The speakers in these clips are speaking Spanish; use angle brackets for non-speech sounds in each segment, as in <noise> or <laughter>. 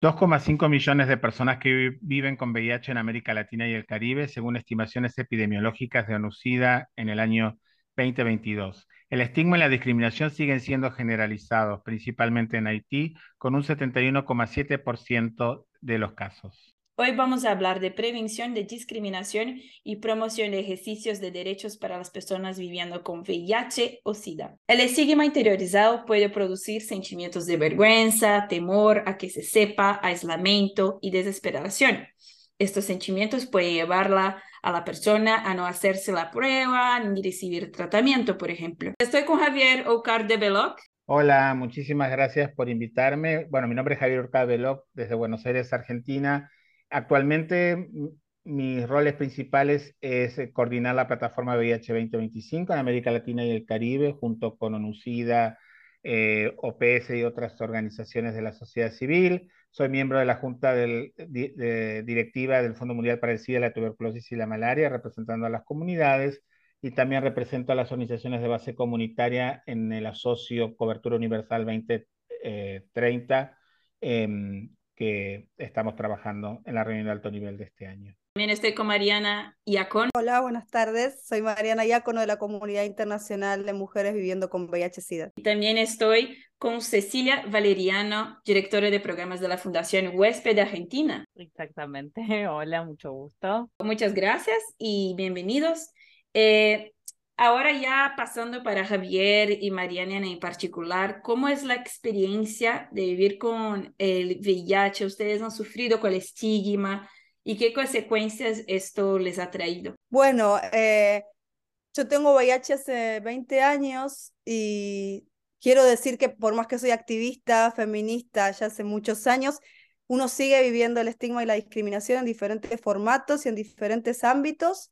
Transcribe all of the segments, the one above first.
2,5 millones de personas que viven con VIH en América Latina y el Caribe, según estimaciones epidemiológicas de ONUCIDA en el año 2022. El estigma y la discriminación siguen siendo generalizados, principalmente en Haití, con un 71,7% de los casos. Hoy vamos a hablar de prevención de discriminación y promoción de ejercicios de derechos para las personas viviendo con VIH o SIDA. El estigma interiorizado puede producir sentimientos de vergüenza, temor a que se sepa, aislamiento y desesperación. Estos sentimientos pueden llevarla a la persona a no hacerse la prueba ni recibir tratamiento, por ejemplo. Estoy con Javier Ocar de Beloc. Hola, muchísimas gracias por invitarme. Bueno, mi nombre es Javier Ocar de Beloc, desde Buenos Aires, Argentina Actualmente mis roles principales es eh, coordinar la plataforma VIH 2025 en América Latina y el Caribe junto con ONUCIDA, eh, OPS y otras organizaciones de la sociedad civil. Soy miembro de la Junta Directiva del Fondo Mundial para el SIDA, la tuberculosis y la malaria, representando a las comunidades y también represento a las organizaciones de base comunitaria en el asocio Cobertura Universal 2030 que estamos trabajando en la reunión de alto nivel de este año. También estoy con Mariana Iacon. Hola, buenas tardes. Soy Mariana Iacon de la Comunidad Internacional de Mujeres Viviendo con VIH-Sida. Y también estoy con Cecilia Valeriano, directora de programas de la Fundación Huésped de Argentina. Exactamente. <laughs> Hola, mucho gusto. Muchas gracias y bienvenidos. Eh, Ahora ya pasando para Javier y Mariana en particular, ¿cómo es la experiencia de vivir con el VIH? ¿Ustedes han sufrido con el estigma? ¿Y qué consecuencias esto les ha traído? Bueno, eh, yo tengo VIH hace 20 años y quiero decir que por más que soy activista, feminista ya hace muchos años, uno sigue viviendo el estigma y la discriminación en diferentes formatos y en diferentes ámbitos.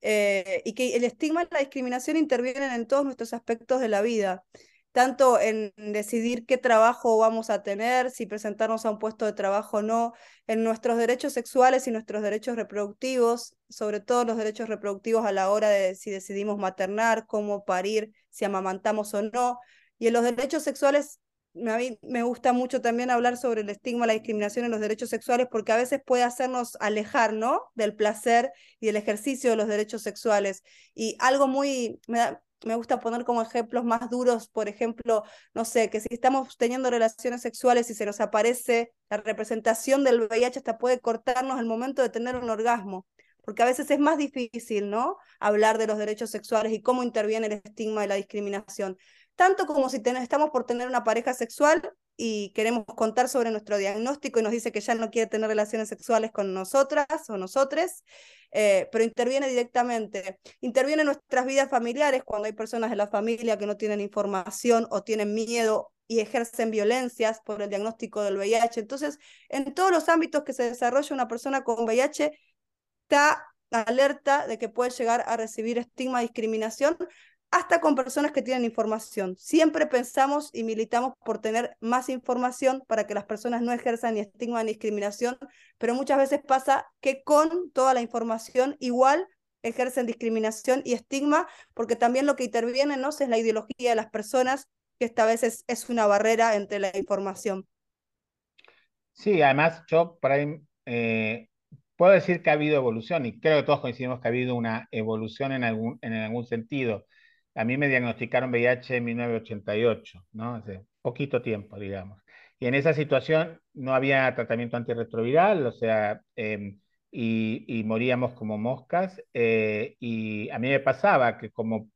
Eh, y que el estigma y la discriminación intervienen en todos nuestros aspectos de la vida, tanto en decidir qué trabajo vamos a tener, si presentarnos a un puesto de trabajo o no, en nuestros derechos sexuales y nuestros derechos reproductivos, sobre todo los derechos reproductivos a la hora de si decidimos maternar, cómo parir, si amamantamos o no, y en los derechos sexuales me gusta mucho también hablar sobre el estigma, la discriminación en los derechos sexuales, porque a veces puede hacernos alejar. Del placer y del ejercicio de los derechos sexuales. Y algo muy, me, me gusta poner como ejemplos más duros, por ejemplo, no sé, que si estamos teniendo relaciones sexuales y se nos aparece la representación del VIH, hasta puede cortarnos el momento de tener un orgasmo porque a veces es más difícil, ¿no? Hablar de los derechos sexuales y cómo interviene el estigma y la discriminación tanto como si estamos por tener una pareja sexual y queremos contar sobre nuestro diagnóstico y nos dice que ya no quiere tener relaciones sexuales con nosotras o nosotres, eh, pero interviene directamente. Interviene en nuestras vidas familiares cuando hay personas de la familia que no tienen información o tienen miedo y ejercen violencias por el diagnóstico del VIH. Entonces, en todos los ámbitos que se desarrolla una persona con VIH, está alerta de que puede llegar a recibir estigma, discriminación, hasta con personas que tienen información. Siempre pensamos y militamos por tener más información para que las personas no ejerzan ni estigma ni discriminación, pero muchas veces pasa que con toda la información igual ejercen discriminación y estigma, porque también lo que interviene ¿no? es la ideología de las personas, que esta vez es, una barrera entre la información. Sí, además yo por ahí eh, puedo decir que ha habido evolución y creo que todos coincidimos que ha habido una evolución en algún, en algún sentido a mí me diagnosticaron VIH en 1988, ¿no? Hace poquito tiempo, digamos. Y en esa situación no había tratamiento antirretroviral, o sea, em, y, moríamos como moscas. Eh, y a mí me pasaba que como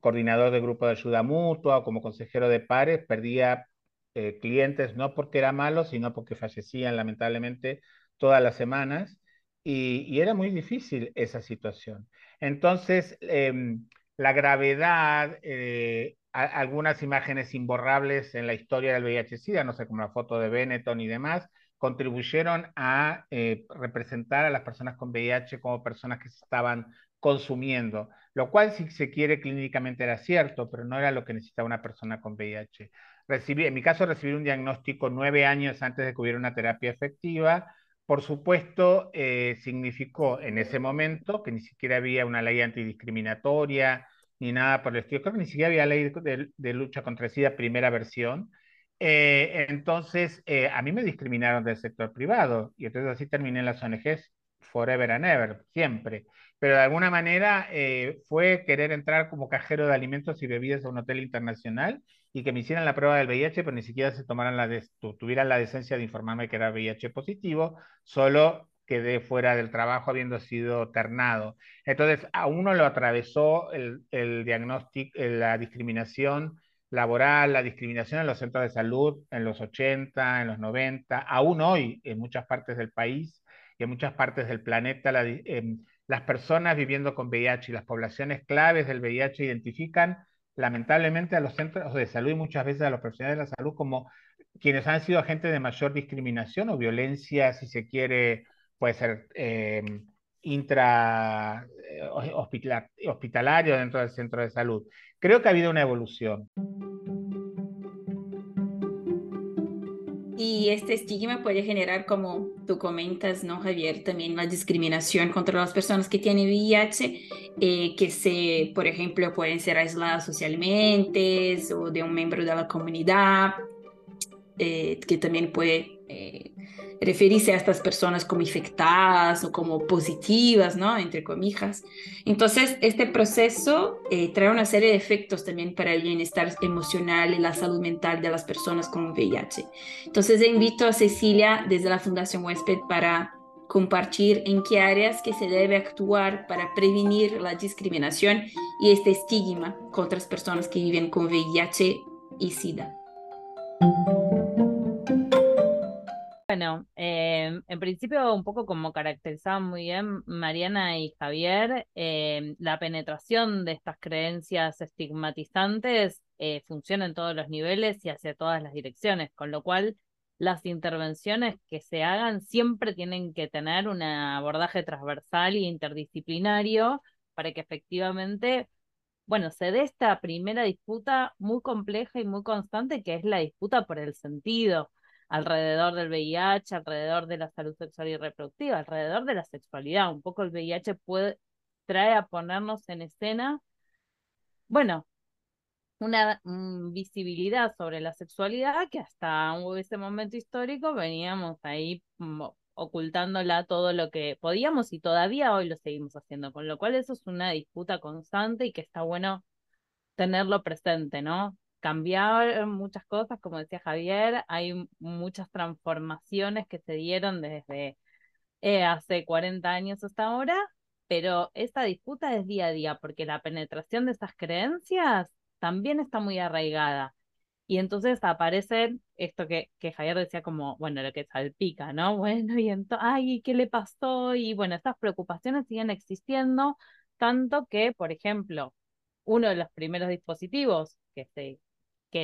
coordinador de grupo de ayuda mutua o como consejero de pares, perdía eh, clientes no porque era malo, sino porque fallecían lamentablemente todas las semanas. Y, era muy difícil esa situación. Entonces, em, la gravedad, eh, algunas imágenes imborrables en la historia del VIH-Sida, no sé, como la foto de Benetton y demás, contribuyeron a eh, representar a las personas con VIH como personas que se estaban consumiendo, lo cual si se quiere clínicamente era cierto, pero no era lo que necesitaba una persona con VIH. Recibí, en mi caso, recibir un diagnóstico nueve años antes de que hubiera una terapia efectiva, por supuesto, eh, significó en ese momento que ni siquiera había una ley antidiscriminatoria ni nada por el estilo. Creo ni siquiera había ley de, lucha contra el SIDA primera versión. Eh, entonces, eh, a mí me discriminaron del sector privado y entonces así terminé en las ONGs forever and ever, siempre. Pero de alguna manera eh, fue querer entrar como cajero de alimentos y bebidas a un hotel internacional y que me hicieran la prueba del VIH, pero ni siquiera se tomaran la tuvieran la decencia de informarme que era VIH positivo, solo quedé fuera del trabajo habiendo sido ternado. Entonces, a uno lo atravesó el, el diagnóstico, la discriminación laboral, la discriminación en los centros de salud en los 80, en los 90, aún hoy en muchas partes del país y en muchas partes del planeta, em, las personas viviendo con VIH y las poblaciones claves del VIH identifican lamentablemente a los centros de salud y muchas veces a los profesionales de la salud como quienes han sido agentes de mayor discriminación o violencia, si se quiere, puede ser eh, intra hospitalario dentro del centro de salud. Creo que ha habido una evolución. Y este estigma puede generar, como tú comentas, ¿no, Javier? También la discriminación contra las personas que tienen VIH, eh, que se, por ejemplo, pueden ser aisladas socialmente o de un miembro de la comunidad, eh, que también puede eh, referirse a estas personas como infectadas o como positivas, ¿no? Entre comillas. Entonces, este proceso eh, trae una serie de efectos también para el bienestar emocional y la salud mental de las personas con VIH. Entonces, invito a Cecilia desde la Fundación Huésped para compartir en qué áreas que se debe actuar para prevenir la discriminación y este estigma contra las personas que viven con VIH y SIDA. Bueno, em, en principio un poco como caracterizaban muy bien Mariana y Javier, em, la penetración de estas creencias estigmatizantes eh, funciona en todos los niveles y hacia todas las direcciones, con lo cual las intervenciones que se hagan siempre tienen que tener un abordaje transversal y interdisciplinario para que efectivamente, bueno, se dé esta primera disputa muy compleja y muy constante que es la disputa por el sentido alrededor del VIH, alrededor de la salud sexual y reproductiva, alrededor de la sexualidad. Un poco el VIH puede, trae a ponernos en escena, bueno, una visibilidad sobre la sexualidad que hasta ese momento histórico veníamos ahí mm, ocultándola todo lo que podíamos y todavía hoy lo seguimos haciendo, con lo cual eso es una disputa constante y que está bueno tenerlo presente, ¿no? Cambiar muchas cosas, como decía Javier, hay muchas transformaciones que se dieron desde eh, hace 40 años hasta ahora, pero esta disputa es día a día, porque la penetración de esas creencias también está muy arraigada. Y entonces aparece esto que, que Javier decía como, bueno, lo que salpica, ¿no? <laughs> Bueno, y entonces, ay, ¿qué le pasó? Y bueno, estas preocupaciones siguen existiendo, tanto que, por ejemplo, uno de los primeros dispositivos que se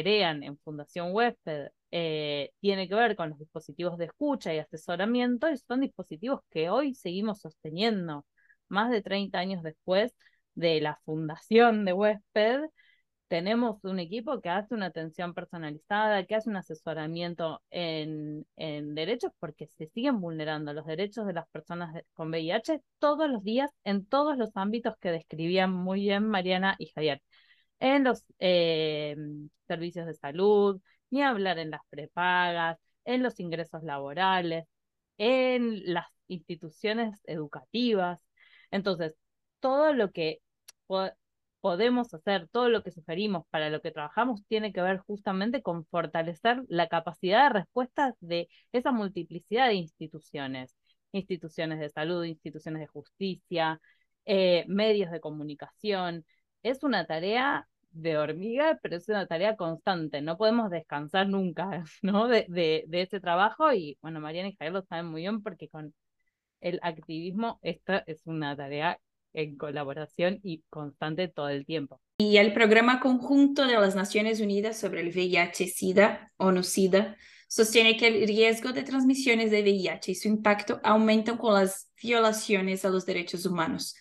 crean en Fundación Huésped eh, tiene que ver con los dispositivos de escucha y asesoramiento y son dispositivos que hoy seguimos sosteniendo más de 30 años después de la fundación de Huésped. Tenemos un equipo que hace una atención personalizada, que hace un asesoramiento en, en derechos porque se siguen vulnerando los derechos de las personas con VIH todos los días en todos los ámbitos que describían muy bien Mariana y Javier en los eh, servicios de salud, ni hablar en las prepagas, en los ingresos laborales, en las instituciones educativas. Entonces, todo lo que podemos hacer, todo lo que sugerimos, para lo que trabajamos, tiene que ver justamente con fortalecer la capacidad de respuesta de esa multiplicidad de instituciones, instituciones de salud, instituciones de justicia, eh, medios de comunicación. Es una tarea de hormiga, pero es una tarea constante, no podemos descansar nunca, <laughs> ¿no? De, de, de ese trabajo y bueno, Mariana y Javier lo saben muy bien porque con el activismo esta es una tarea en colaboración y constante todo el tiempo. Y el Programa Conjunto de las Naciones Unidas sobre el VIH-Sida, ONU-SIDA, sostiene que el riesgo de transmisiones de VIH y su impacto aumentan con las violaciones a los derechos humanos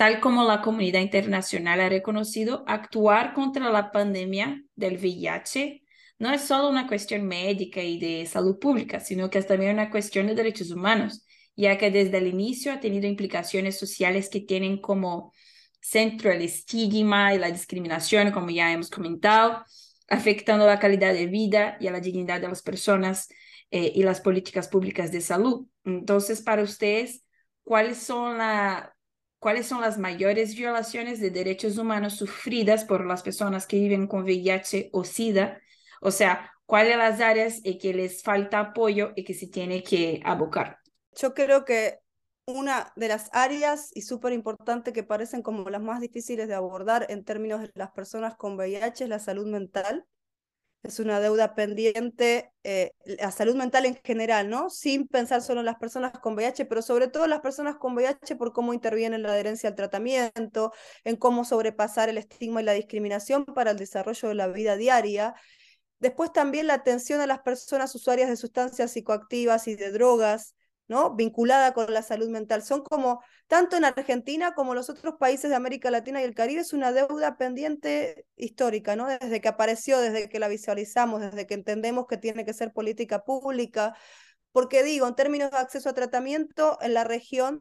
tal como la comunidad internacional ha reconocido, actuar contra la pandemia del VIH no es solo una cuestión médica y de salud pública, sino que es también una cuestión de derechos humanos, ya que desde el inicio ha tenido implicaciones sociales que tienen como centro el estigma y la discriminación, como ya hemos comentado, afectando la calidad de vida y a la dignidad de las personas eh, y las políticas públicas de salud. Entonces, para ustedes, ¿cuáles son, la, ¿cuáles son las mayores violaciones de derechos humanos sufridas por las personas que viven con VIH o SIDA? O sea, ¿cuáles las áreas en que les falta apoyo y que se tiene que abocar? Yo creo que una de las áreas y súper importante que parecen como las más difíciles de abordar en términos de las personas con VIH es la salud mental. Es una deuda pendiente, eh, la salud mental en general, ¿no? Sin pensar solo en las personas con VIH, pero sobre todo las personas con VIH por cómo interviene en la adherencia al tratamiento, en cómo sobrepasar el estigma y la discriminación para el desarrollo de la vida diaria. Después también la atención a las personas usuarias de sustancias psicoactivas y de drogas, ¿no? vinculada con la salud mental. Son como, tanto en Argentina como en los otros países de América Latina y el Caribe, es una deuda pendiente histórica, ¿no? desde que apareció, desde que la visualizamos, desde que entendemos que tiene que ser política pública. Porque digo, en términos de acceso a tratamiento en la región,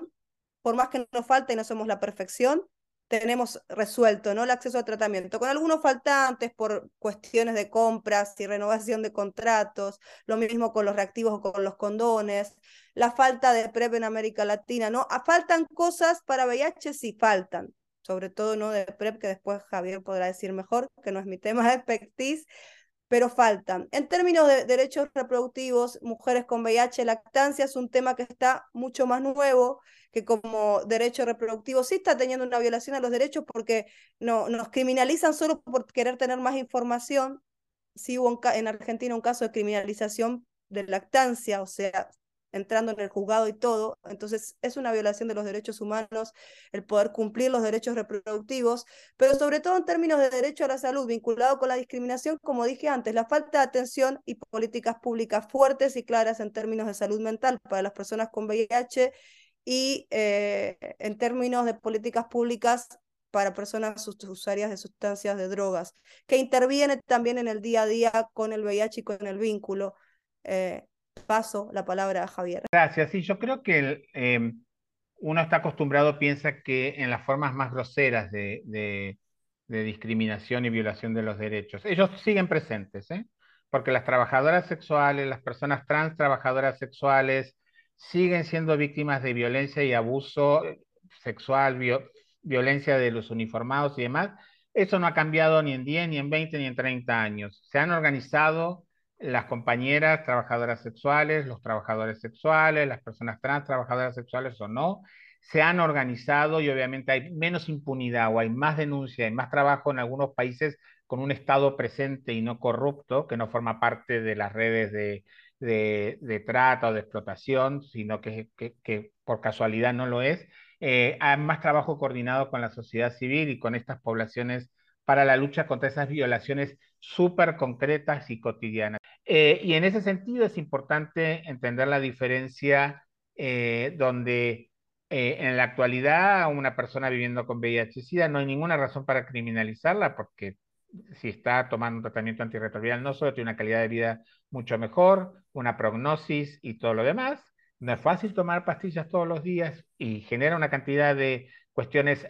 por más que nos falte y no somos la perfección, tenemos resuelto ¿no? el acceso a tratamiento, con algunos faltantes por cuestiones de compras y renovación de contratos, lo mismo con los reactivos o con los condones, la falta de PrEP en América Latina, ¿no? Ah, faltan cosas para VIH, sí faltan, sobre todo no de PrEP, que después Javier podrá decir mejor, que no es mi tema de expertise, pero faltan. En términos de derechos reproductivos, mujeres con VIH, lactancia es un tema que está mucho más nuevo, que como derecho reproductivo sí está teniendo una violación a los derechos porque no, nos criminalizan solo por querer tener más información. Sí hubo en Argentina un caso de criminalización de lactancia, o sea, entrando en el juzgado y todo. Entonces es una violación de los derechos humanos el poder cumplir los derechos reproductivos, pero sobre todo en términos de derecho a la salud vinculado con la discriminación, como dije antes, la falta de atención y políticas públicas fuertes y claras en términos de salud mental para las personas con VIH y eh, en términos de políticas públicas para personas usuarias de sustancias de drogas, que interviene también en el día a día con el VIH y con el vínculo. Eh, paso la palabra a Javier. Gracias. Sí, yo creo que em, uno está acostumbrado, piensa que en las formas más groseras de, discriminación y violación de los derechos, ellos siguen presentes, ¿eh? porque las trabajadoras sexuales, las personas trans trabajadoras sexuales, siguen siendo víctimas de violencia y abuso sexual, violencia de los uniformados y demás. Eso no ha cambiado ni en 10, ni en 20, ni en 30 años. Se han organizado las compañeras trabajadoras sexuales, los trabajadores sexuales, las personas trans trabajadoras sexuales o no, se han organizado y obviamente hay menos impunidad o hay más denuncia, hay más trabajo en algunos países con un Estado presente y no corrupto, que no forma parte de las redes de, de, trata o de explotación, sino que, por casualidad no lo es. Eh, hay más trabajo coordinado con la sociedad civil y con estas poblaciones para la lucha contra esas violaciones súper concretas y cotidianas. Eh, y en ese sentido es importante entender la diferencia eh, donde en la actualidad una persona viviendo con VIH-Sida no hay ninguna razón para criminalizarla porque si está tomando un tratamiento antirretroviral, no solo tiene una calidad de vida mucho mejor, una prognosis y todo lo demás. No es fácil tomar pastillas todos los días y genera una cantidad de cuestiones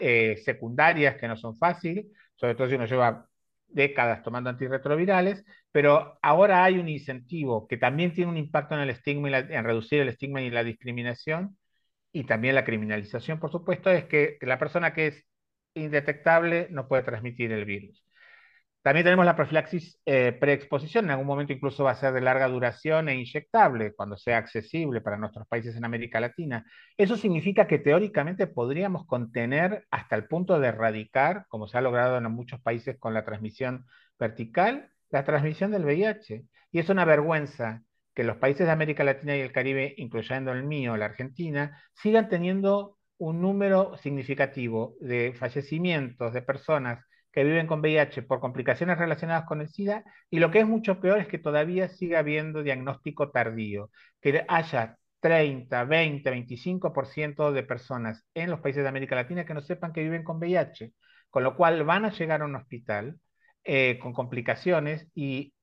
eh, secundarias que no son fáciles, sobre todo si uno lleva décadas tomando antirretrovirales, pero ahora hay un incentivo que también tiene un impacto en el estigma y en reducir el estigma y la discriminación y también la criminalización, por supuesto, es que la persona que es indetectable no puede transmitir el virus. También tenemos la profilaxis eh, preexposición, en algún momento incluso va a ser de larga duración e inyectable cuando sea accesible para nuestros países en América Latina. Eso significa que teóricamente podríamos contener hasta el punto de erradicar, como se ha logrado en muchos países con la transmisión vertical, la transmisión del VIH. Y es una vergüenza que los países de América Latina y el Caribe, incluyendo el mío, la Argentina, sigan teniendo un número significativo de fallecimientos de personas que viven con VIH por complicaciones relacionadas con el SIDA y lo que es mucho peor es que todavía siga habiendo diagnóstico tardío, que haya 30, 20, 25% de personas en los países de América Latina que no sepan que viven con VIH, con lo cual van a llegar a un hospital eh, con complicaciones y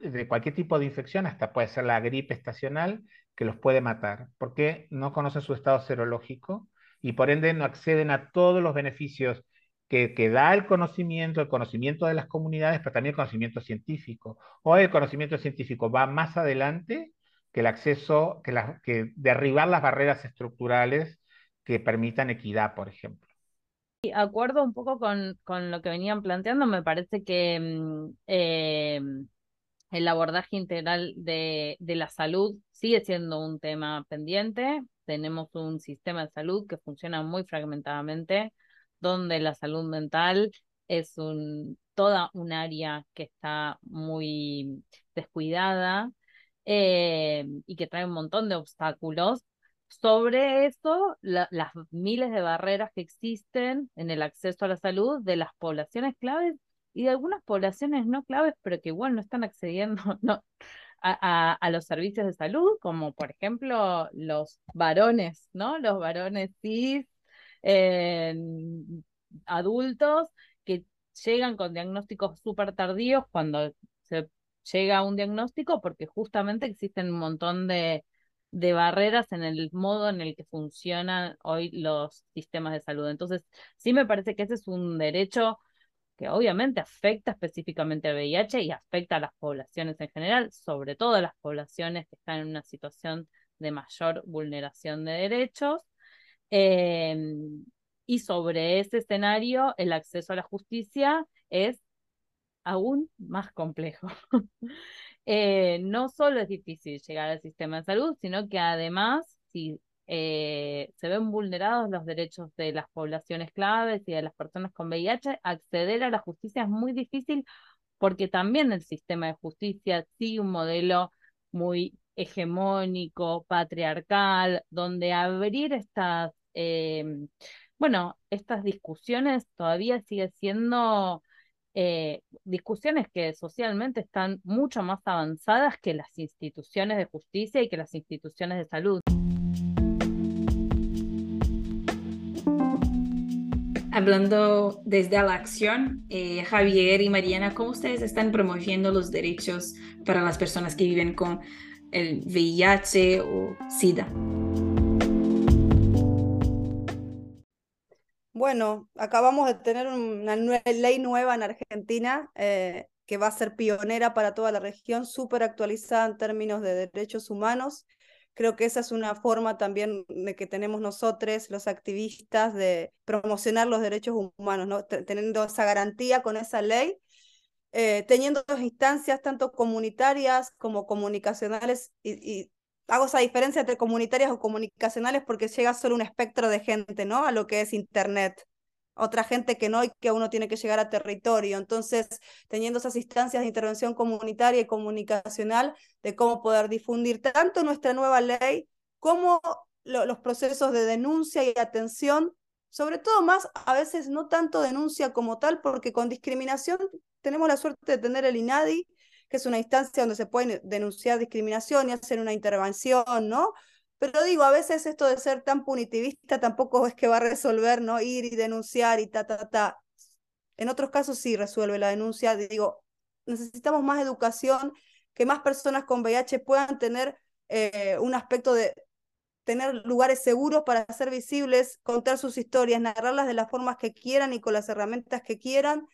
de cualquier tipo de infección, hasta puede ser la gripe estacional, que los puede matar, porque no conocen su estado serológico, y por ende no acceden a todos los beneficios que, da el conocimiento, el conocimiento de las comunidades, pero también el conocimiento científico. Hoy el conocimiento científico va más adelante que el acceso, que, la, que derribar las barreras estructurales que permitan equidad, por ejemplo. Y acuerdo un poco con, con lo que venían planteando, me parece que mm, eh, el abordaje integral de, de la salud sigue siendo un tema pendiente. Tenemos un sistema de salud que funciona muy fragmentadamente, donde la salud mental es un, toda un área que está muy descuidada eh, y que trae un montón de obstáculos. Sobre eso, las miles de barreras que existen en el acceso a la salud de las poblaciones claves y de algunas poblaciones no claves, pero que igual no están accediendo <laughs> no, a, a, los servicios de salud, como por ejemplo los varones, ¿no? Los varones cis, eh, adultos, que llegan con diagnósticos súper tardíos cuando se llega a un diagnóstico, porque justamente existen un montón de, de barreras en el modo en el que funcionan hoy los sistemas de salud. Entonces, sí me parece que ese es un derecho que obviamente afecta específicamente al VIH y afecta a las poblaciones en general, sobre todo a las poblaciones que están en una situación de mayor vulneración de derechos. Em, y sobre ese escenario, el acceso a la justicia es aún más complejo. <laughs> Eh, no solo es difícil llegar al sistema de salud, sino que además, si eh, se ven vulnerados los derechos de las poblaciones claves y de las personas con VIH, acceder a la justicia es muy difícil porque también el sistema de justicia sigue un modelo muy hegemónico, patriarcal, donde abrir estas, em, bueno, estas discusiones todavía sigue siendo eh, discusiones que socialmente están mucho más avanzadas que las instituciones de justicia y que las instituciones de salud. Hablando desde la acción, eh, Javier y Mariana, ¿cómo ustedes están promoviendo los derechos para las personas que viven con el VIH o SIDA? Bueno, acabamos de tener una ley nueva en Argentina eh, que va a ser pionera para toda la región, súper actualizada en términos de derechos humanos Creo que esa es una forma también de que tenemos nosotros, los activistas, de promocionar los derechos humanos, ¿no? teniendo esa garantía con esa ley, eh, teniendo dos instancias tanto comunitarias como comunicacionales, y, hago esa diferencia entre comunitarias o comunicacionales porque llega solo un espectro de gente, ¿no? A lo que es Internet otra gente que no y que uno tiene que llegar a territorio. Entonces, teniendo esas instancias de intervención comunitaria y comunicacional de cómo poder difundir tanto nuestra nueva ley como los procesos de denuncia y atención, sobre todo más, a veces no tanto denuncia como tal, porque con discriminación tenemos la suerte de tener el INADI, que es una instancia donde se puede denunciar discriminación y hacer una intervención, ¿no? Pero digo, a veces esto de ser tan punitivista tampoco es que va a resolver, ¿no? Ir y denunciar y ta, ta, ta. En otros casos sí resuelve la denuncia. Digo, necesitamos más educación, que más personas con VIH puedan tener eh, un aspecto de tener lugares seguros para ser visibles, contar sus historias, narrarlas de las formas que quieran y con las herramientas que quieran,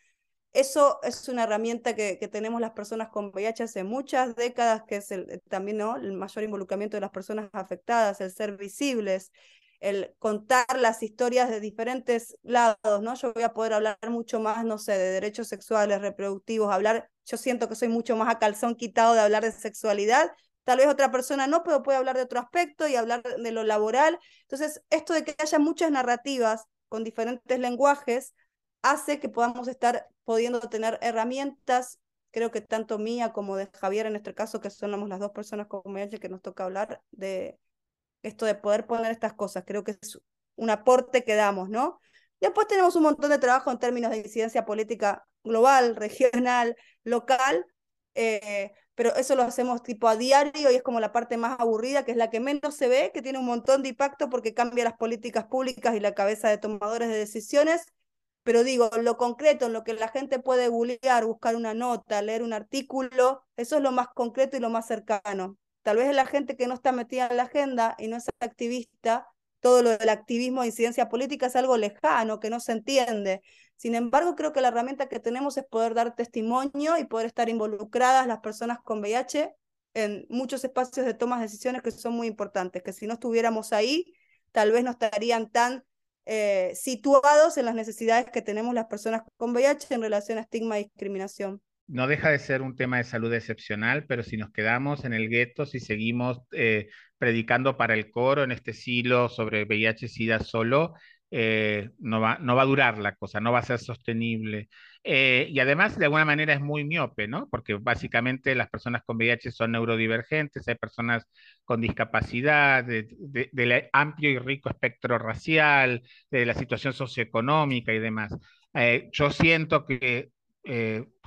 eso es una herramienta que, que, tenemos las personas con VIH hace muchas décadas, que es el, también ¿no? el mayor involucramiento de las personas afectadas, el ser visibles, el contar las historias de diferentes lados, ¿no? Yo voy a poder hablar mucho más, no sé, de derechos sexuales, reproductivos, hablar, yo siento que soy mucho más a calzón quitado de hablar de sexualidad, tal vez otra persona no, pero puede hablar de otro aspecto y hablar de lo laboral. Entonces, esto de que haya muchas narrativas con diferentes lenguajes hace que podamos estar pudiendo tener herramientas, creo que tanto mía como de Javier en este caso, que somos las dos personas como ella que nos toca hablar de esto de poder poner estas cosas, creo que es un aporte que damos, ¿no? Después tenemos un montón de trabajo en términos de incidencia política global, regional, local, eh, pero eso lo hacemos tipo a diario y es como la parte más aburrida, que es la que menos se ve, que tiene un montón de impacto porque cambia las políticas públicas y la cabeza de tomadores de decisiones, pero digo, lo concreto, en lo que la gente puede googlear, buscar una nota, leer un artículo, eso es lo más concreto y lo más cercano. Tal vez la gente que no está metida en la agenda y no es activista, todo lo del activismo e incidencia política es algo lejano, que no se entiende. Sin embargo, creo que la herramienta que tenemos es poder dar testimonio y poder estar involucradas las personas con VIH en muchos espacios de toma de decisiones que son muy importantes, que si no estuviéramos ahí, tal vez no estarían tan eh, situados en las necesidades que tenemos las personas con VIH en relación a estigma y discriminación. No deja de ser un tema de salud excepcional, pero si nos quedamos en el gueto, si seguimos eh, predicando para el coro en este siglo sobre VIH-Sida solo, eh, no, va, no va a durar la cosa, no va a ser sostenible. Eh, y además, de alguna manera, es muy miope, ¿no? Porque básicamente las personas con VIH son neurodivergentes, hay personas con discapacidad, del amplio y rico espectro racial, de la situación socioeconómica y demás. Eh, yo siento que,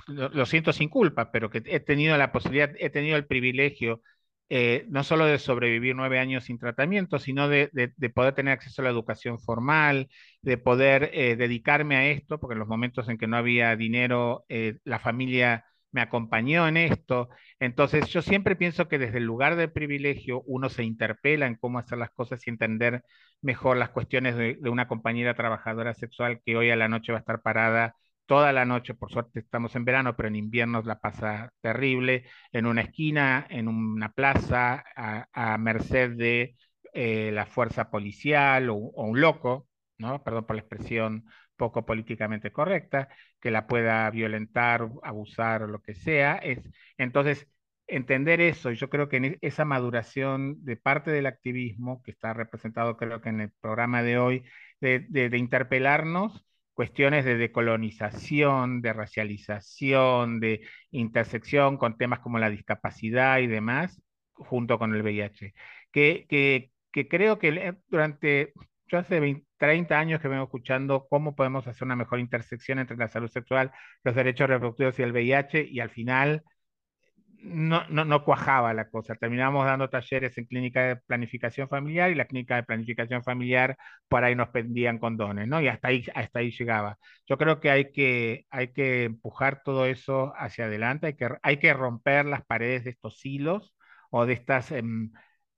lo, lo siento sin culpa, pero que he tenido la posibilidad, he tenido el privilegio eh, no solo de sobrevivir nueve años sin tratamiento, sino de, poder tener acceso a la educación formal, de poder eh, dedicarme a esto, porque en los momentos en que no había dinero, eh, la familia me acompañó en esto. Entonces, yo siempre pienso que desde el lugar de privilegio uno se interpela en cómo hacer las cosas y entender mejor las cuestiones de una compañera trabajadora sexual que hoy a la noche va a estar parada toda la noche, por suerte estamos en verano, pero en invierno la pasa terrible, en una esquina, en una plaza, a, merced de eh, la fuerza policial o, un loco, ¿no? Perdón por la expresión poco políticamente correcta, que la pueda violentar, abusar o lo que sea. Es, entonces, entender eso, y yo creo que e, esa maduración de parte del activismo, que está representado creo que en el programa de hoy, de interpelarnos cuestiones de decolonización, de racialización, de intersección con temas como la discapacidad y demás, junto con el VIH. Que, que, creo que durante, yo hace 30 años que vengo escuchando cómo podemos hacer una mejor intersección entre la salud sexual, los derechos reproductivos y el VIH, y al final no, no, no, cuajaba la cosa. Terminamos dando talleres en clínica de planificación familiar y la clínica de planificación familiar por ahí nos pendían condones, ¿no? Y hasta ahí, hasta ahí llegaba. Yo creo que hay que, hay que empujar todo eso hacia adelante, hay que, hay que romper las paredes de estos hilos o de estas em,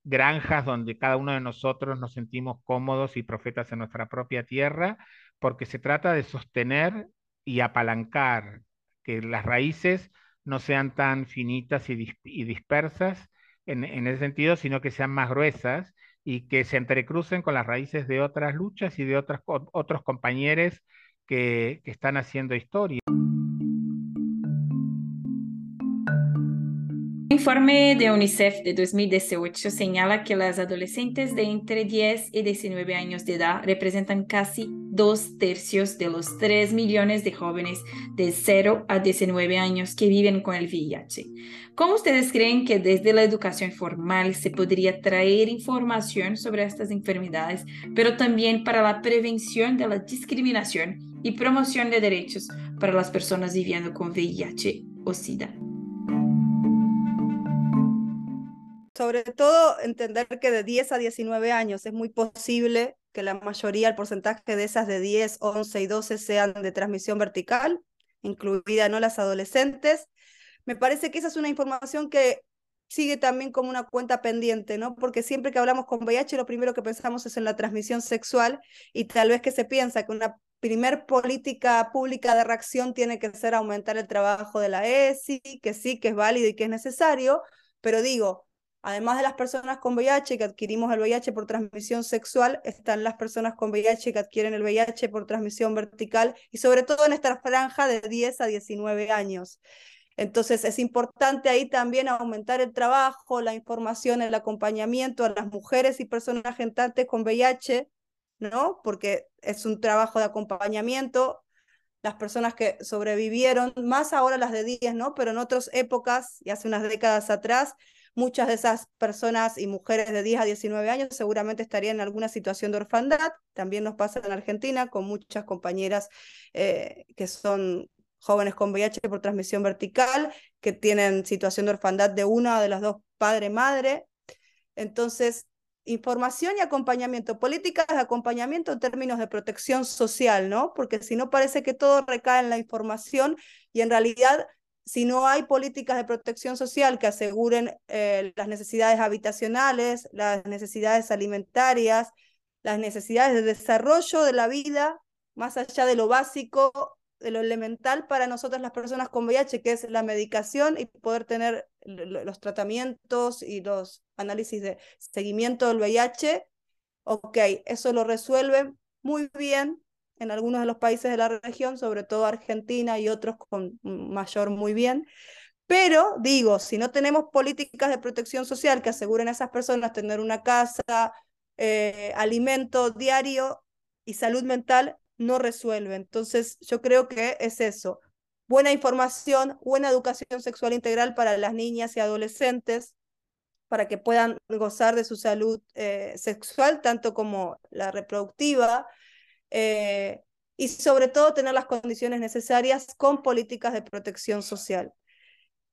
granjas donde cada uno de nosotros nos sentimos cómodos y profetas en nuestra propia tierra, porque se trata de sostener y apalancar que las raíces no sean tan finitas y, dispersas en, ese sentido, sino que sean más gruesas y que se entrecrucen con las raíces de otras luchas y de otros compañeros que, que están haciendo historia. informe de UNICEF de 2018 señala que las adolescentes de entre 10 y 19 años de edad representan casi dos tercios de los 3 millones de jóvenes de 0 a 19 años que viven con el VIH. ¿Cómo ustedes creen que desde la educación formal se podría traer información sobre estas enfermedades, pero también para la prevención de la discriminación y promoción de derechos para las personas viviendo con VIH o SIDA? sobre todo entender que de 10 a 19 años es muy posible que la mayoría, el porcentaje de esas de 10, 11 y 12 sean de transmisión vertical, incluida no las adolescentes. Me parece que esa es una información que sigue también como una cuenta pendiente, ¿no? Porque siempre que hablamos con VIH lo primero que pensamos es en la transmisión sexual y tal vez que se piensa que una primer política pública de reacción tiene que ser aumentar el trabajo de la ESI, que sí, que es válido y que es necesario, pero digo, Además de las personas con VIH que adquirimos el VIH por transmisión sexual, están las personas con VIH que adquieren el VIH por transmisión vertical y sobre todo en esta franja de 10 a 19 años. Entonces es importante ahí también aumentar el trabajo, la información, el acompañamiento a las mujeres y personas gentantes con VIH, ¿no? Porque es un trabajo de acompañamiento. Las personas que sobrevivieron, más ahora las de 10, ¿no? Pero en otras épocas y hace unas décadas atrás, Muchas de esas personas y mujeres de 10 a 19 años seguramente estarían en alguna situación de orfandad. También nos pasa en Argentina con muchas compañeras eh, que son jóvenes con VIH por transmisión vertical, que tienen situación de orfandad de una de las dos padre-madre. Entonces, información y acompañamiento, políticas de acompañamiento en términos de protección social, ¿no? Porque si no parece que todo recae en la información y en realidad si no hay políticas de protección social que aseguren eh, las necesidades habitacionales, las necesidades alimentarias, las necesidades de desarrollo de la vida, más allá de lo básico, de lo elemental para nosotras las personas con VIH, que es la medicación y poder tener los tratamientos y los análisis de seguimiento del VIH. Ok, eso lo resuelven muy bien en algunos de los países de la región, sobre todo Argentina y otros con mayor muy bien. Pero digo, si no tenemos políticas de protección social que aseguren a esas personas tener una casa, eh, alimento diario y salud mental, no resuelve. Entonces, yo creo que es eso. Buena información, buena educación sexual integral para las niñas y adolescentes, para que puedan gozar de su salud eh, sexual, tanto como la reproductiva, eh, y sobre todo tener las condiciones necesarias con políticas de protección social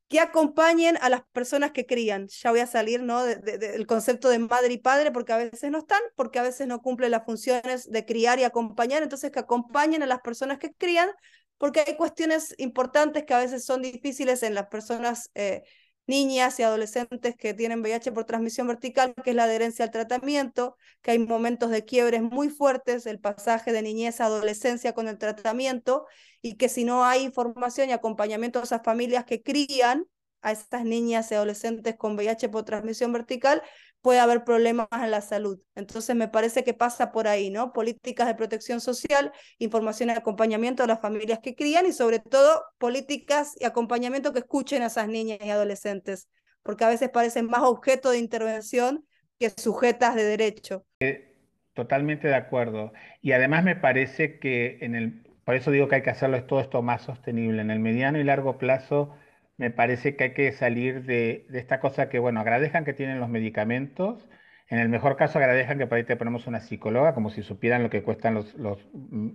que acompañen a las personas que crían. Ya voy a salir ¿no? del concepto de madre y padre porque a veces no están, porque a veces no cumplen las funciones de criar y acompañar, entonces que acompañen a las personas que crían, porque hay cuestiones importantes que a veces son difíciles en las personas eh, niñas y adolescentes que tienen VIH por transmisión vertical, que es la adherencia al tratamiento, que hay momentos de quiebres muy fuertes, el pasaje de niñez a adolescencia con el tratamiento, y que si no hay información y acompañamiento a esas familias que crían a estas niñas y adolescentes con VIH por transmisión vertical, puede haber problemas en la salud. Entonces me parece que pasa por ahí, ¿no? Políticas de protección social, información y acompañamiento a las familias que crían y sobre todo políticas y acompañamiento que escuchen a esas niñas y adolescentes, porque a veces parecen más objeto de intervención que sujetas de derecho. Eh, totalmente de acuerdo. Y además me parece que en el, por eso digo que hay que hacerlo todo esto más sostenible. En el mediano y largo plazo me parece que hay que salir de, esta cosa que, bueno, agradezcan que tienen los medicamentos, en el mejor caso agradezcan que por ahí te ponemos una psicóloga, como si supieran lo que cuestan los,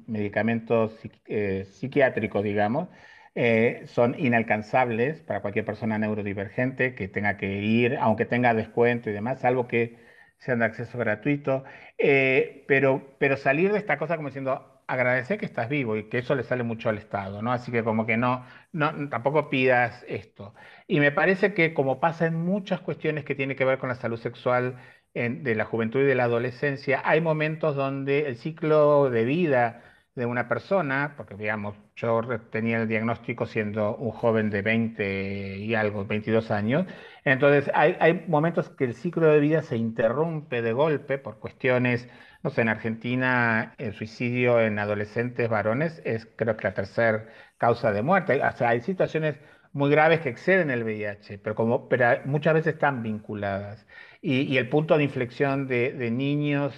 medicamentos eh, psiquiátricos, digamos, eh, son inalcanzables para cualquier persona neurodivergente que tenga que ir, aunque tenga descuento y demás, salvo que sean de acceso gratuito, eh, pero, pero salir de esta cosa como diciendo, agradecer que estás vivo y que eso le sale mucho al Estado, ¿no? Así que como que no, no, tampoco pidas esto. Y me parece que como pasa en muchas cuestiones que tienen que ver con la salud sexual de la juventud y de la adolescencia, hay momentos donde el ciclo de vida de una persona, porque digamos, yo tenía el diagnóstico siendo un joven de 20 y algo, 22 años, entonces hay, hay momentos que el ciclo de vida se interrumpe de golpe por cuestiones no sé, en Argentina el suicidio en adolescentes varones es creo que la tercera causa de muerte. Hay situaciones muy graves que exceden el VIH, pero, como, pero muchas veces están vinculadas. Y, el punto de inflexión de, niños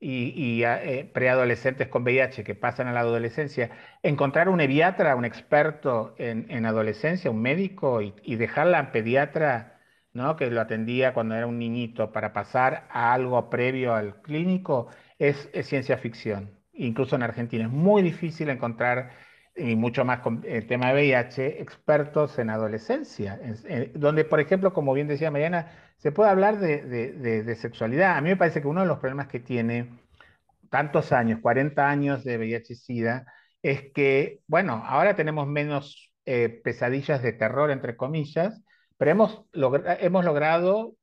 y, eh, preadolescentes con VIH que pasan a la adolescencia, encontrar un pediatra, un experto en, adolescencia, un médico, y, y dejarla en pediatra ¿no? que lo atendía cuando era un niñito para pasar a algo previo al clínico, es, ciencia ficción. Incluso en Argentina es muy difícil encontrar, y mucho más con el tema de VIH, expertos en adolescencia, donde, por ejemplo, como bien decía Mariana, se puede hablar de, sexualidad. A mí me parece que uno de los problemas que tiene tantos años, 40 años de VIH-Sida, es que, bueno, ahora tenemos menos eh, pesadillas de terror, entre comillas, pero hemos, hemos logrado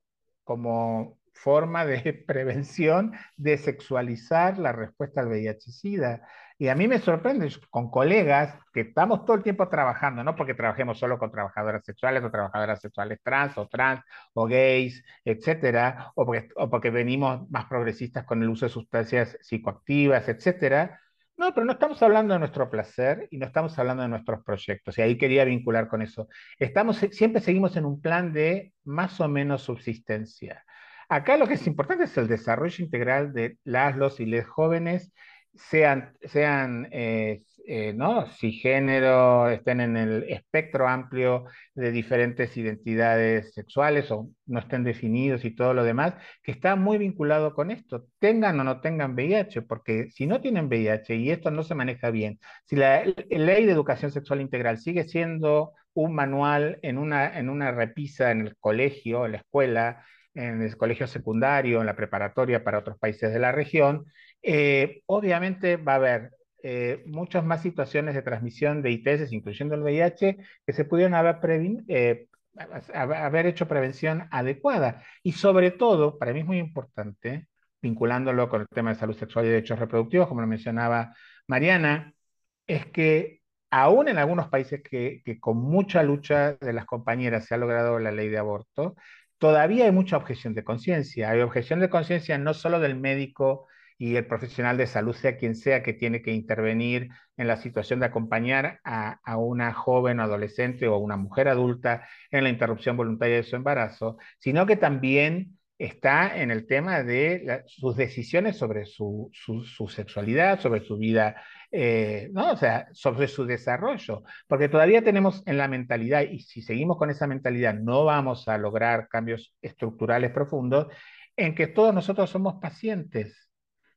como forma de <laughs> prevención de sexualizar la respuesta al VIH-Sida. Y a mí me sorprende con colegas que estamos todo el tiempo trabajando, no porque trabajemos solo con trabajadoras sexuales o trabajadoras sexuales trans o trans o gays, etcétera, o porque, o porque venimos más progresistas con el uso de sustancias psicoactivas, etcétera, no, pero no estamos hablando de nuestro placer y no estamos hablando de nuestros proyectos. Y ahí quería vincular con eso. Estamos, siempre seguimos en un plan de más o menos subsistencia. Acá lo que es importante es el desarrollo integral de las, los y les jóvenes, sean, sean eh, eh, ¿no? si género, estén en el espectro amplio de diferentes identidades sexuales o no estén definidos y todo lo demás, que está muy vinculado con esto, tengan o no tengan VIH, porque si no tienen VIH y esto no se maneja bien, si la, ley de educación sexual integral sigue siendo un manual en una, en una repisa en el colegio, en la escuela, en el colegio secundario, en la preparatoria para otros países de la región, eh, obviamente va a haber eh, muchas más situaciones de transmisión de ITS, incluyendo el VIH, que se pudieron haber, eh, haber hecho prevención adecuada. Y sobre todo, para mí es muy importante, vinculándolo con el tema de salud sexual y derechos reproductivos, como lo mencionaba Mariana, es que aún en algunos países que, que, con mucha lucha de las compañeras se ha logrado la ley de aborto, todavía hay mucha objeción de conciencia. Hay objeción de conciencia no solo del médico y el profesional de salud, sea quien sea que tiene que intervenir en la situación de acompañar a, a una joven o adolescente o una mujer adulta en la interrupción voluntaria de su embarazo, sino que también está en el tema de sus decisiones sobre su, su, sexualidad, sobre su vida, eh, ¿no? O sea, sobre su desarrollo, porque todavía tenemos en la mentalidad, y si seguimos con esa mentalidad, no vamos a lograr cambios estructurales profundos, en que todos nosotros somos pacientes,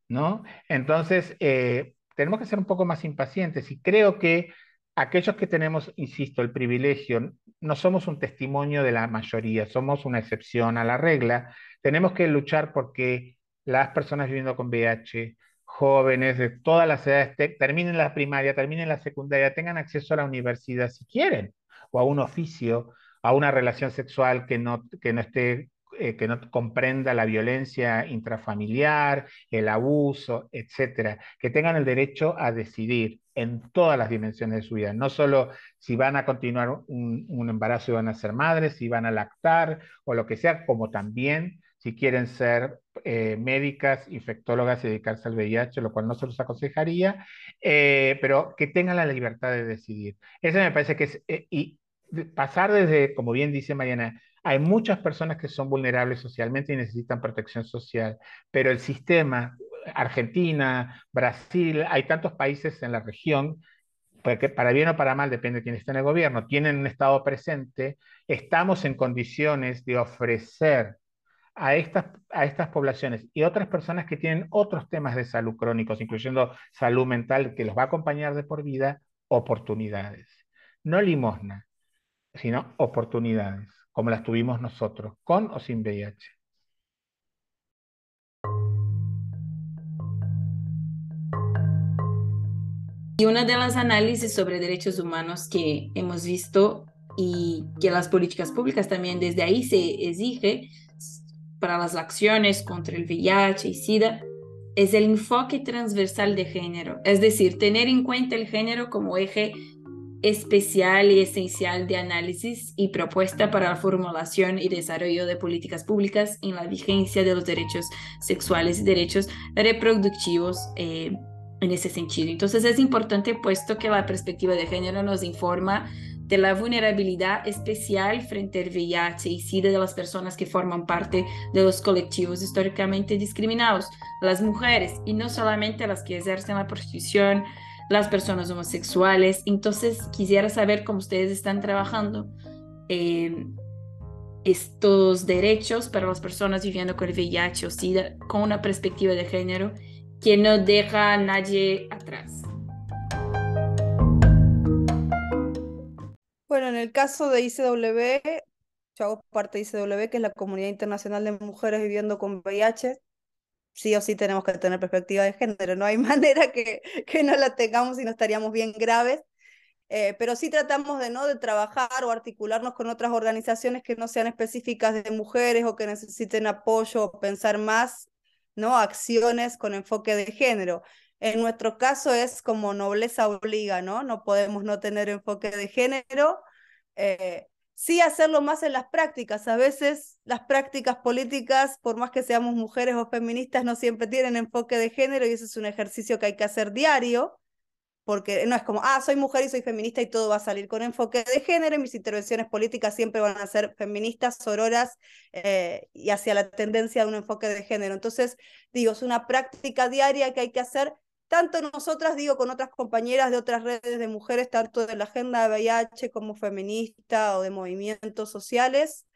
¿no? Entonces, eh, tenemos que ser un poco más impacientes y creo que aquellos que tenemos, insisto, el privilegio, no somos un testimonio de la mayoría, somos una excepción a la regla. Tenemos que luchar porque las personas viviendo con VIH, jóvenes de todas las edades, terminen la primaria, terminen la secundaria, tengan acceso a la universidad si quieren, o a un oficio, a una relación sexual que no, que no esté eh, que no comprenda la violencia intrafamiliar, el abuso, etcétera, que tengan el derecho a decidir en todas las dimensiones de su vida, no solo si van a continuar un, un embarazo y van a ser madres, si van a lactar o lo que sea, como también si quieren ser eh, médicas, infectólogas y dedicarse al VIH, lo cual no se los aconsejaría, eh, pero que tengan la libertad de decidir. Eso me parece que es, eh, y pasar desde, como bien dice Mariana, hay muchas personas que son vulnerables socialmente y necesitan protección social, pero el sistema, Argentina, Brasil, hay tantos países en la región porque para bien o para mal, depende de quién esté en el gobierno, tienen un Estado presente, estamos en condiciones de ofrecer a estas, a estas poblaciones y otras personas que tienen otros temas de salud crónicos, incluyendo salud mental, que los va a acompañar de por vida, oportunidades. No limosna, sino oportunidades como las tuvimos nosotros, con o sin VIH. Y una de las análisis sobre derechos humanos que hemos visto y que las políticas públicas también desde ahí se exige para las acciones contra el VIH y SIDA es el enfoque transversal de género, es decir, tener en cuenta el género como eje especial y esencial de análisis y propuesta para la formulación y desarrollo de políticas públicas en la vigencia de los derechos sexuales y derechos reproductivos eh, en ese sentido. Entonces es importante puesto que la perspectiva de género nos informa de la vulnerabilidad especial frente al VIH y SIDA de las personas que forman parte de los colectivos históricamente discriminados, las mujeres, y no solamente las que ejercen la prostitución, las personas homosexuales. Entonces, quisiera saber cómo ustedes están trabajando eh, estos derechos para las personas viviendo con el VIH o SIDA con una perspectiva de género que no deja a nadie atrás. Bueno, en el caso de ICW, yo hago parte de ICW, que es la Comunidad Internacional de Mujeres Viviendo con VIH sí o sí tenemos que tener perspectiva de género, no hay <laughs> manera que, que no la tengamos y no estaríamos bien graves, eh, pero sí tratamos de no de trabajar o articularnos con otras organizaciones que no sean específicas de mujeres o que necesiten apoyo o pensar más, ¿no? Acciones con enfoque de género. En nuestro caso es como nobleza obliga, ¿no? No podemos no tener enfoque de género. Eh, sí hacerlo más en las prácticas. A veces las prácticas políticas, por más que seamos mujeres o feministas, no siempre tienen enfoque de género y ese es un ejercicio que hay que hacer diario, porque no es como, ah, soy mujer y soy feminista y todo va a salir con enfoque de género mis intervenciones políticas siempre van a ser feministas, sororas eh, y hacia la tendencia de un enfoque de género. Entonces, digo, es una práctica diaria que hay que hacer tanto nosotras, digo, con otras compañeras de otras redes de mujeres, tanto de la agenda de VIH como feminista o de movimientos sociales,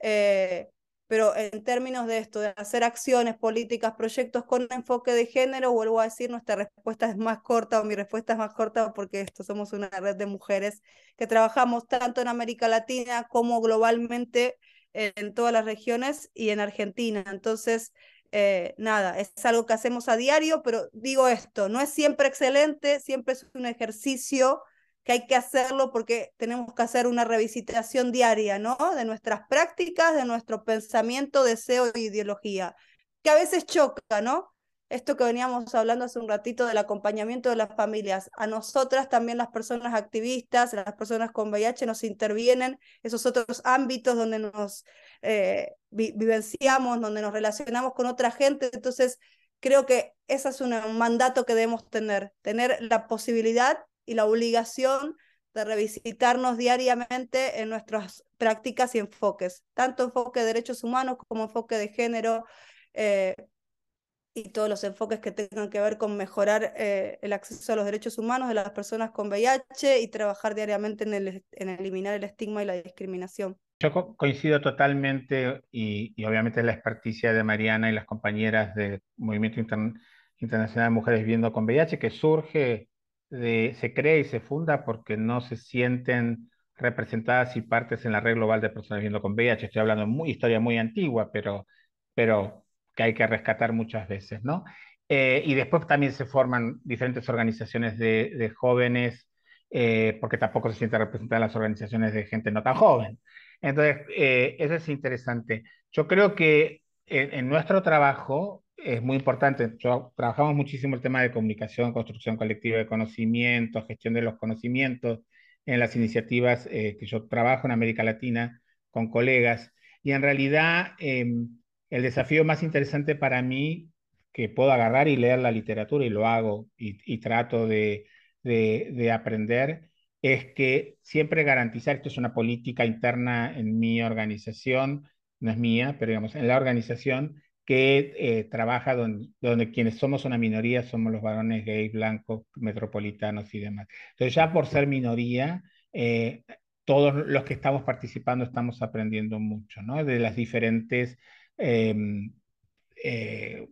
eh, pero en términos de esto, de hacer acciones, políticas, proyectos con enfoque de género, vuelvo a decir, nuestra respuesta es más corta o mi respuesta es más corta porque esto somos una red de mujeres que trabajamos tanto en América Latina como globalmente en todas las regiones y en Argentina. Entonces, eh, nada, es algo que hacemos a diario, pero digo esto, no es siempre excelente, siempre es un ejercicio que hay que hacerlo porque tenemos que hacer una revisitación diaria, ¿no? De nuestras prácticas, de nuestro pensamiento, deseo e ideología. que a veces choca, ¿no? Esto que veníamos hablando hace un ratito del acompañamiento de las familias. A nosotras también las personas activistas, las personas con VIH nos intervienen esos otros ámbitos donde nos eh, vivenciamos, donde nos relacionamos con otra gente. Entonces, creo que ese es un mandato que debemos tener, tener la posibilidad y la obligación de revisitarnos diariamente en nuestras prácticas y enfoques, tanto enfoque de derechos humanos como enfoque de género eh, y todos los enfoques que tengan que ver con mejorar eh, el acceso a los derechos humanos de las personas con VIH y trabajar diariamente en, el, en eliminar el estigma y la discriminación. Yo coincido totalmente y, y, obviamente la experticia de Mariana y las compañeras del Movimiento Internacional de Mujeres Viviendo con VIH que surge se cree y se funda porque no se sienten representadas y partes en la red global de personas viviendo con VIH. Estoy hablando de muy, historia muy antigua, pero, pero que hay que rescatar muchas veces, ¿no? Eh, y después también se forman diferentes organizaciones de, jóvenes, eh, porque tampoco se sienten representadas las organizaciones de gente no tan joven. Entonces, eh, eso es interesante. Yo creo que en nuestro trabajo es muy importante. trabajamos muchísimo el tema de comunicación, construcción colectiva de conocimiento, gestión de los conocimientos en las iniciativas eh, que yo trabajo en América Latina con colegas. Y en realidad em, el desafío más interesante para mí, que puedo agarrar y leer la literatura, y lo hago y, trato de, de aprender, es que siempre garantizar, esto es una política interna en mi organización, no es mía, pero digamos, en la organización, que eh, trabaja donde, donde, quienes somos una minoría somos los varones gays, blancos, metropolitanos y demás. Entonces ya por ser minoría, eh, todos los que estamos participando estamos aprendiendo mucho, ¿no? De las diferentes em, eh,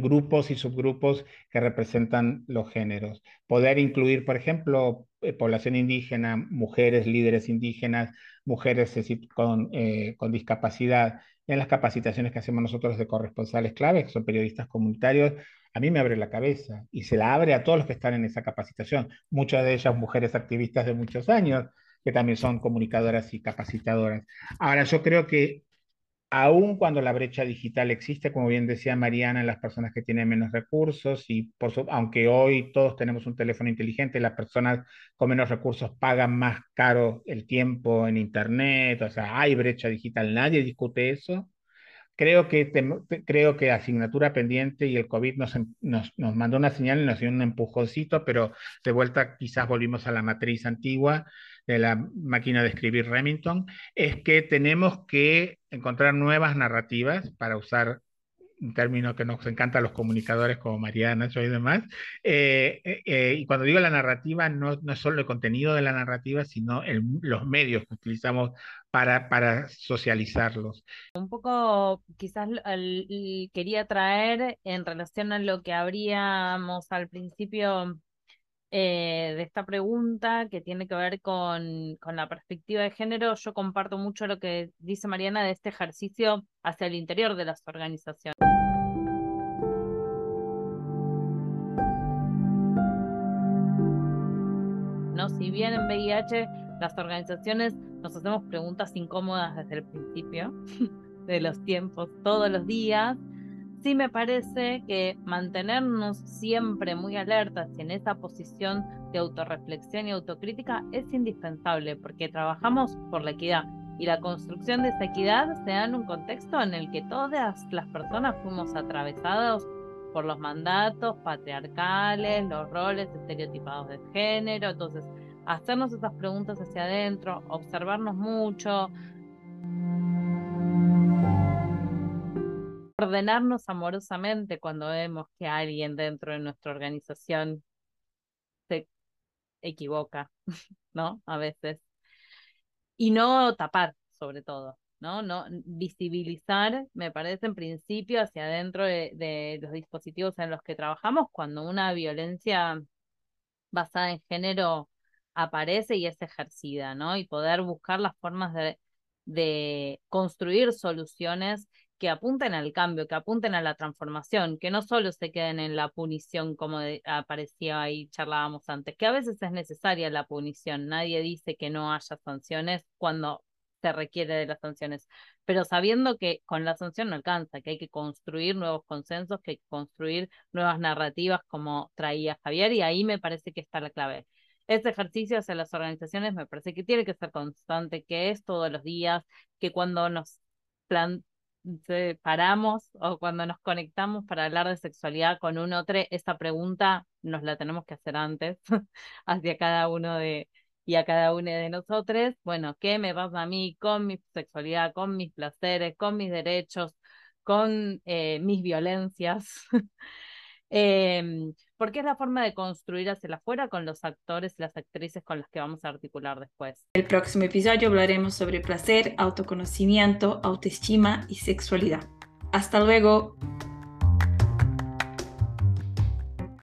grupos y subgrupos que representan los géneros. Poder incluir, por ejemplo, población indígena, mujeres líderes indígenas, mujeres con, con discapacidad, en las capacitaciones que hacemos nosotros de corresponsales claves, que son periodistas comunitarios, a mí me abre la cabeza y se la abre a todos los que están en esa capacitación, muchas de ellas mujeres activistas de muchos años, que también son comunicadoras y capacitadoras. Ahora, yo creo que aun cuando la brecha digital existe, como bien decía Mariana, en las personas que tienen menos recursos, y por aunque hoy todos tenemos un teléfono inteligente, las personas con menos recursos pagan más caro el tiempo en Internet, o sea, hay brecha digital, nadie discute eso. Creo que, creo que asignatura pendiente y el COVID nos, nos, nos mandó una señal y nos dio un empujoncito, pero de vuelta quizás volvimos a la matriz antigua de la máquina de escribir Remington, es que tenemos que encontrar nuevas narrativas para usar un término que nos encanta a los comunicadores como Mariana, yo y demás. Eh, eh, y cuando digo la narrativa, no, no es solo el contenido de la narrativa, sino los medios que utilizamos para, para socializarlos. Un poco, quizás quería traer en relación a lo que habríamos al principio eh, de esta pregunta que tiene que ver con, la perspectiva de género, yo comparto mucho lo que dice Mariana de este ejercicio hacia el interior de las organizaciones. ¿No? Si bien en VIH las organizaciones nos hacemos preguntas incómodas desde el principio <laughs> de los tiempos, todos los días, sí me parece que mantenernos siempre muy alertas y en esa posición de autorreflexión y autocrítica es indispensable porque trabajamos por la equidad y la construcción de esa equidad se da en un contexto en el que todas las personas fuimos atravesados por los mandatos patriarcales, los roles estereotipados de género, entonces hacernos esas preguntas hacia adentro, observarnos mucho, ordenarnos amorosamente cuando vemos que alguien dentro de nuestra organización se equivoca, <laughs> ¿no? A veces. Y no tapar, sobre todo, ¿no? No visibilizar, me parece en principio, hacia adentro de, los dispositivos en los que trabajamos cuando una violencia basada en género aparece y es ejercida, ¿no? Y poder buscar las formas de construir soluciones que apunten al cambio, que apunten a la transformación, que no solo se queden en la punición como aparecía ahí, charlábamos antes, que a veces es necesaria la punición, nadie dice que no haya sanciones cuando se requiere de las sanciones, pero sabiendo que con la sanción no alcanza, que hay que construir nuevos consensos, que hay que construir nuevas narrativas como traía Javier, y ahí me parece que está la clave. Este ejercicio hacia las organizaciones me parece que tiene que ser constante, que es todos los días, que cuando nos plan paramos o cuando nos conectamos para hablar de sexualidad con un otro, esta pregunta nos la tenemos que hacer antes <laughs> hacia cada uno de y a cada uno de nosotros. Bueno, ¿qué me pasa a mí con mi sexualidad, con mis placeres, con mis derechos, con eh, mis violencias? <laughs> eh, porque es la forma de construir hacia la afuera con los actores y las actrices con las que vamos a articular después. El próximo episodio hablaremos sobre placer, autoconocimiento, autoestima y sexualidad. Hasta luego.